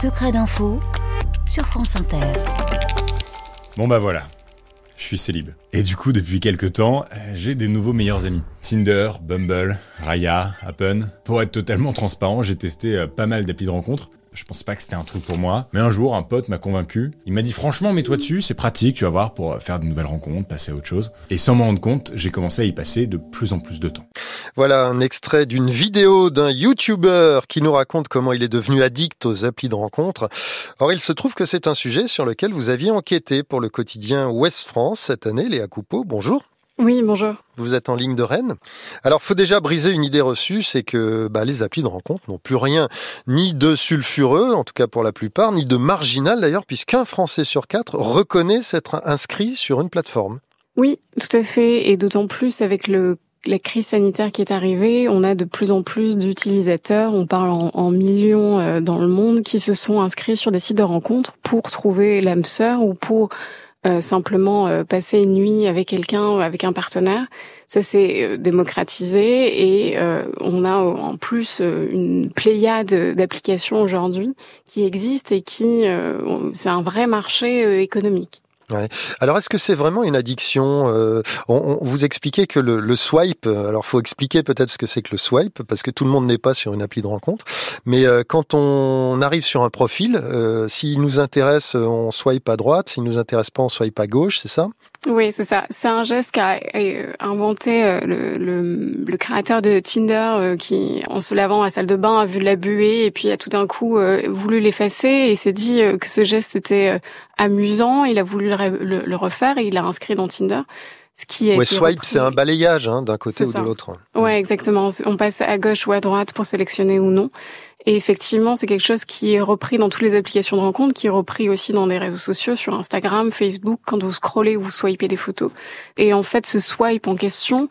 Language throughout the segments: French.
Secret d'info sur France Inter. Bon bah voilà, je suis célib. Et du coup, depuis quelques temps, j'ai des nouveaux meilleurs amis. Tinder, Bumble, Raya, Happen. Pour être totalement transparent, j'ai testé euh, pas mal d'applis de rencontres. Je pensais pas que c'était un truc pour moi. Mais un jour, un pote m'a convaincu. Il m'a dit franchement, mets-toi dessus, c'est pratique, tu vas voir, pour faire de nouvelles rencontres, passer à autre chose. Et sans m'en rendre compte, j'ai commencé à y passer de plus en plus de temps. Voilà un extrait d'une vidéo d'un YouTuber qui nous raconte comment il est devenu addict aux applis de rencontres. Or, il se trouve que c'est un sujet sur lequel vous aviez enquêté pour le quotidien Ouest France cette année. Léa Coupeau, bonjour. Oui, bonjour. Vous êtes en ligne de Rennes. Alors, faut déjà briser une idée reçue, c'est que bah, les applis de rencontre n'ont plus rien, ni de sulfureux, en tout cas pour la plupart, ni de marginal d'ailleurs, puisqu'un Français sur quatre reconnaît s'être inscrit sur une plateforme. Oui, tout à fait, et d'autant plus avec le la crise sanitaire qui est arrivée, on a de plus en plus d'utilisateurs, on parle en, en, millions euh, dans le monde, qui se sont inscrits sur des sites de rencontres pour trouver l'âme sœur ou pour euh, simplement euh, passer une nuit avec quelqu'un, avec un partenaire. Ça s'est euh, démocratisé et on a en plus une pléiade d'applications aujourd'hui qui existent et qui c'est un vrai marché économique. Alors, est-ce que c'est vraiment une addiction euh, on, Vous expliquez que le, swipe, euh, alors faut expliquer peut-être ce que c'est que le swipe, parce que tout le monde n'est pas sur une appli de rencontre. Mais euh, quand on arrive sur un profil, s'il nous intéresse, on swipe à droite. S'il nous intéresse pas, on swipe à gauche, c'est ça? Oui, c'est ça. C'est un geste qu'a inventé le, le, le, créateur de Tinder qui, en se lavant à la salle de bain, a vu la buée et puis a tout d'un coup voulu l'effacer et s'est dit que ce geste était amusant. Il a voulu le, le, refaire et il l'a inscrit dans Tinder. Ce qui ouais, swipe, c'est un balayage hein, d'un côté ou ça. de l'autre. Ouais, exactement. On passe à gauche ou à droite pour sélectionner ou non. Et effectivement, c'est quelque chose qui est repris dans toutes les applications de rencontre, qui est repris aussi dans des réseaux sociaux, sur Instagram, Facebook, quand vous scrollez ou vous swipez des photos. Et en fait, ce swipe en question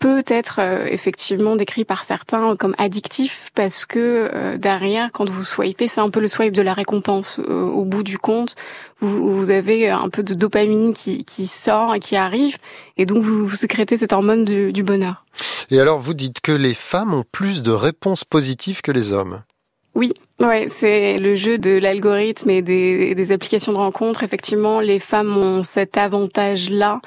peut être euh, effectivement décrit par certains comme addictif parce que euh, derrière, quand vous swipez, c'est un peu le swipe de la récompense. Euh, au bout du compte, vous, avez un peu de dopamine qui, sort et qui arrive, et donc vous, vous sécrétez cette hormone du bonheur. Et alors, vous dites que les femmes ont plus de réponses positives que les hommes. Oui, ouais, c'est le jeu de l'algorithme et des, applications de rencontre. Effectivement, les femmes ont cet avantage-là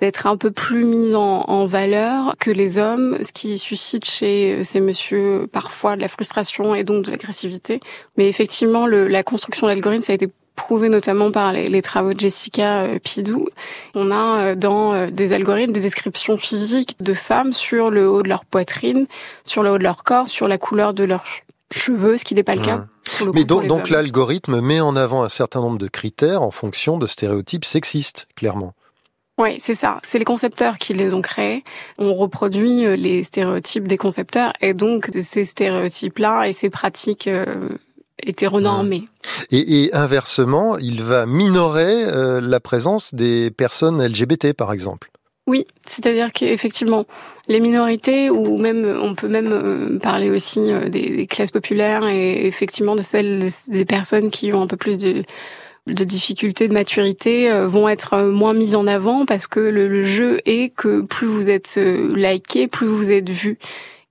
d'être un peu plus mise en, valeur que les hommes, ce qui suscite chez ces messieurs parfois de la frustration et donc de l'agressivité. Mais effectivement, la construction de l'algorithme, ça a été prouvé notamment par les, travaux de Jessica euh, Pidou. On a euh, dans euh, des algorithmes des descriptions physiques de femmes sur le haut de leur poitrine, sur le haut de leur corps, sur la couleur de leurs cheveux, ce qui n'est pas le cas. Mmh. Mais donc, donc l'algorithme met en avant un certain nombre de critères en fonction de stéréotypes sexistes, clairement. Oui, c'est ça. C'est les concepteurs qui les ont créés. On reproduit euh, les stéréotypes des concepteurs et donc ces stéréotypes-là et ces pratiques euh, hétéronormées. Et, et, inversement, il va minorer euh, la présence des personnes LGBT, par exemple. Oui, c'est-à-dire qu'effectivement, les minorités, ou même, on peut même euh, parler aussi euh, des, classes populaires et effectivement de celles des personnes qui ont un peu plus de difficultés de maturité euh, vont être moins mises en avant parce que le, jeu est que plus vous êtes liké, plus vous êtes vu.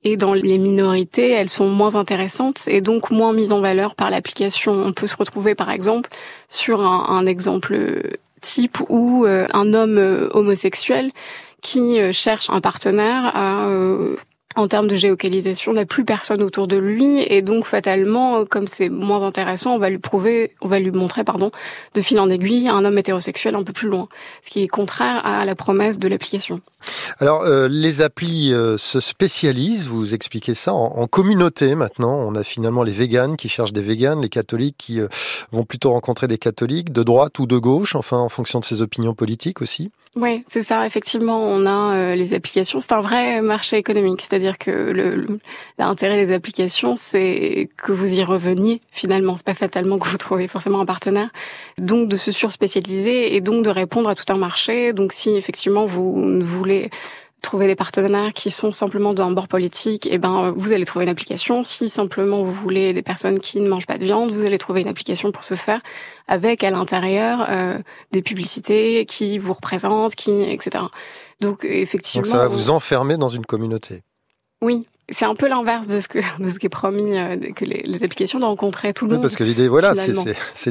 Et dans les minorités, elles sont moins intéressantes et donc moins mises en valeur par l'application. On peut se retrouver par exemple sur un exemple type où un homme homosexuel qui cherche un partenaire à en termes de géocalisation, n'a plus personne autour de lui et donc fatalement, comme c'est moins intéressant, on va lui prouver, on va lui montrer, pardon, de fil en aiguille un homme hétérosexuel un peu plus loin, ce qui est contraire à la promesse de l'application. Alors, euh, les applis euh, se spécialisent, vous expliquez ça, en, en, communauté maintenant. On a finalement les véganes qui cherchent des véganes, les catholiques qui euh, vont plutôt rencontrer des catholiques, de droite ou de gauche, enfin en fonction de ses opinions politiques aussi. Oui, c'est ça. Effectivement, on a euh, les applications. C'est un vrai marché économique. C'est-à-dire que l'intérêt le, des applications, c'est que vous y reveniez. Finalement, c'est pas fatalement que vous trouvez forcément un partenaire. Donc, de se surspécialiser et donc de répondre à tout un marché. Donc, si effectivement vous voulez trouver des partenaires qui sont simplement d'un bord politique, et eh ben vous allez trouver une application. Si simplement vous voulez des personnes qui ne mangent pas de viande, vous allez trouver une application pour ce faire, avec à l'intérieur euh, des publicités qui vous représentent, qui etc. Donc effectivement. Donc ça va vous enfermer dans une communauté. Oui, c'est un peu l'inverse de ce que de ce qui est promis euh, que les, les, applications de rencontrer tout le oui, monde. Parce que l'idée, voilà, c'est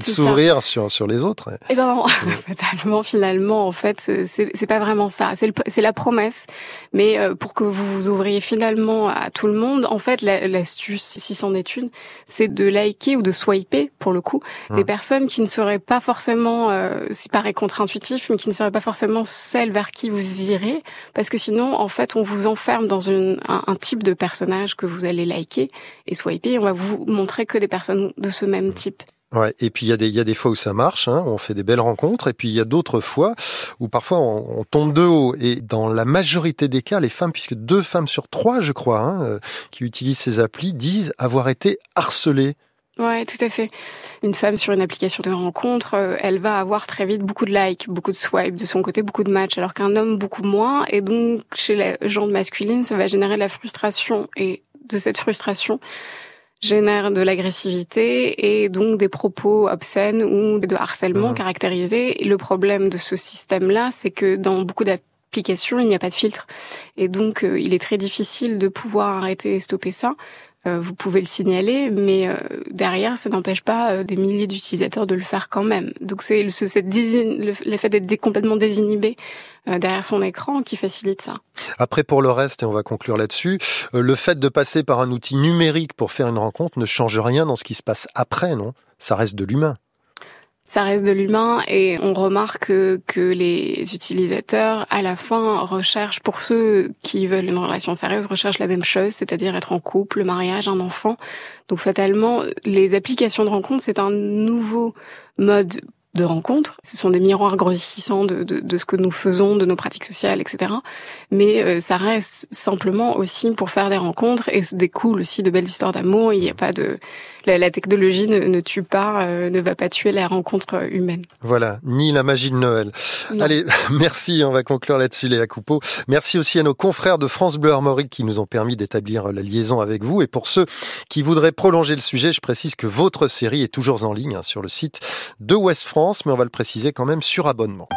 de s'ouvrir sur sur les autres. Et eh ben fatalement, finalement, en fait, c'est c'est pas vraiment ça. C'est c'est la promesse, mais euh, pour que vous vous ouvriez finalement à tout le monde, en fait, l'astuce, si c'en est une, c'est de liker ou de swiper pour le coup des hum. personnes qui ne seraient pas forcément, euh, si paraît contre-intuitif, mais qui ne seraient pas forcément celles vers qui vous irez, parce que sinon, en fait, on vous enferme dans une un, un type de personnages que vous allez liker et swiper. On va vous montrer que des personnes de ce même type. Ouais, et puis il y, a des, y a des fois où ça marche, hein, on fait des belles rencontres, et puis il y a d'autres fois où parfois on, on, tombe de haut. Et dans la majorité des cas, les femmes, puisque deux femmes sur trois, je crois, hein, euh, qui utilisent ces applis, disent avoir été harcelées Ouais, tout à fait. Une femme sur une application de rencontre, euh, elle va avoir très vite beaucoup de likes, beaucoup de swipes de son côté, beaucoup de matchs, alors qu'un homme beaucoup moins. Et donc, chez les gens masculine, ça va générer de la frustration. Et de cette frustration génère de l'agressivité et donc des propos obscènes ou de harcèlement mmh. caractérisés. Et le problème de ce système-là, c'est que dans beaucoup d'applications, il n'y a pas de filtre. Et donc, euh, il est très difficile de pouvoir arrêter et stopper ça. Euh, vous pouvez le signaler, mais euh, derrière, ça n'empêche pas euh, des milliers d'utilisateurs de le faire quand même. Donc c'est le, cette le, fait d'être complètement désinhibé derrière son écran qui facilite ça. Après, pour le reste, et on va conclure là-dessus, le fait de passer par un outil numérique pour faire une rencontre ne change rien dans ce qui se passe après, non? Ça reste de l'humain ça reste de l'humain et on remarque que, les utilisateurs, à la fin, recherchent, pour ceux qui veulent une relation sérieuse, recherchent la même chose, c'est-à-dire être en couple, le mariage, un enfant. Donc fatalement, les applications de rencontre, c'est un nouveau mode de rencontres. Ce sont des miroirs grossissants de, de, de, ce que nous faisons, de nos pratiques sociales, etc. Mais euh, ça reste simplement aussi pour faire des rencontres et se découle aussi de belles histoires d'amour. Il n'y a pas de la, la technologie ne, ne, tue pas, euh, ne va pas tuer la rencontre humaine. Voilà, ni la magie de Noël. Allez, merci. On va conclure là-dessus, Léa Coupeau. Merci aussi à nos confrères de France Bleu Armorique qui nous ont permis d'établir la liaison avec vous. Et pour ceux qui voudraient prolonger le sujet, je précise que votre série est toujours en ligne hein, sur le site de West Mais on va le préciser quand même sur abonnement.